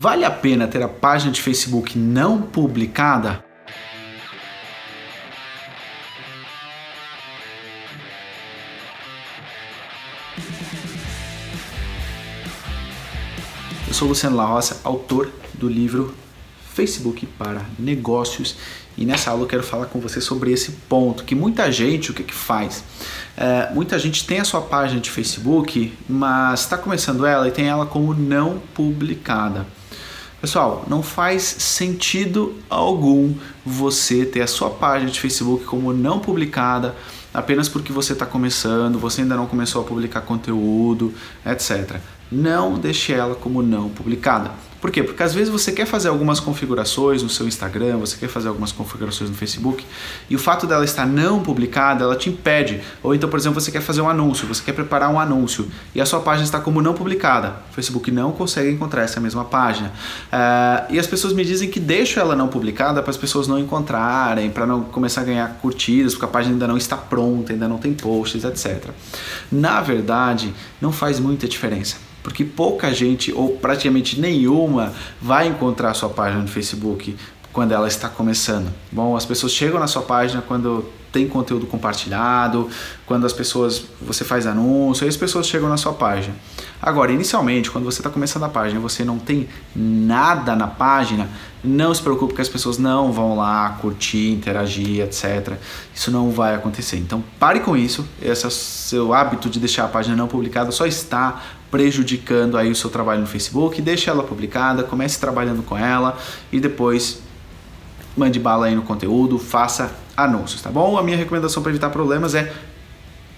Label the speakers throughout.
Speaker 1: Vale a pena ter a página de Facebook não publicada? Eu sou Luciano La Roça, autor do livro Facebook para Negócios e nessa aula eu quero falar com você sobre esse ponto que muita gente o que, que faz é, muita gente tem a sua página de Facebook mas está começando ela e tem ela como não publicada Pessoal, não faz sentido algum você ter a sua página de Facebook como não publicada apenas porque você está começando, você ainda não começou a publicar conteúdo, etc. Não deixe ela como não publicada. Por quê? Porque às vezes você quer fazer algumas configurações no seu Instagram, você quer fazer algumas configurações no Facebook, e o fato dela estar não publicada, ela te impede. Ou então, por exemplo, você quer fazer um anúncio, você quer preparar um anúncio, e a sua página está como não publicada. O Facebook não consegue encontrar essa mesma página. Uh, e as pessoas me dizem que deixo ela não publicada para as pessoas não encontrarem, para não começar a ganhar curtidas, porque a página ainda não está pronta, ainda não tem posts, etc. Na verdade, não faz muita diferença porque pouca gente ou praticamente nenhuma vai encontrar sua página no Facebook quando ela está começando. Bom, as pessoas chegam na sua página quando tem conteúdo compartilhado, quando as pessoas você faz anúncio, aí as pessoas chegam na sua página. Agora, inicialmente, quando você está começando a página e você não tem nada na página, não se preocupe que as pessoas não vão lá curtir, interagir, etc. Isso não vai acontecer. Então pare com isso. Esse seu hábito de deixar a página não publicada só está prejudicando aí o seu trabalho no Facebook. Deixe ela publicada, comece trabalhando com ela e depois mande bala aí no conteúdo, faça anúncios, tá bom? A minha recomendação para evitar problemas é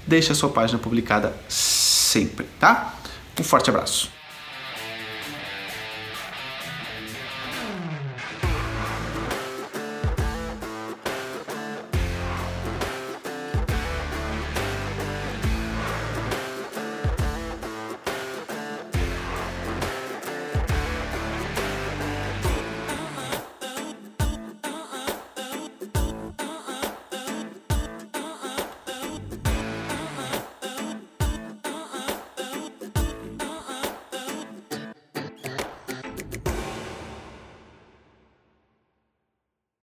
Speaker 1: deixe a sua página publicada sempre, tá? Um forte abraço.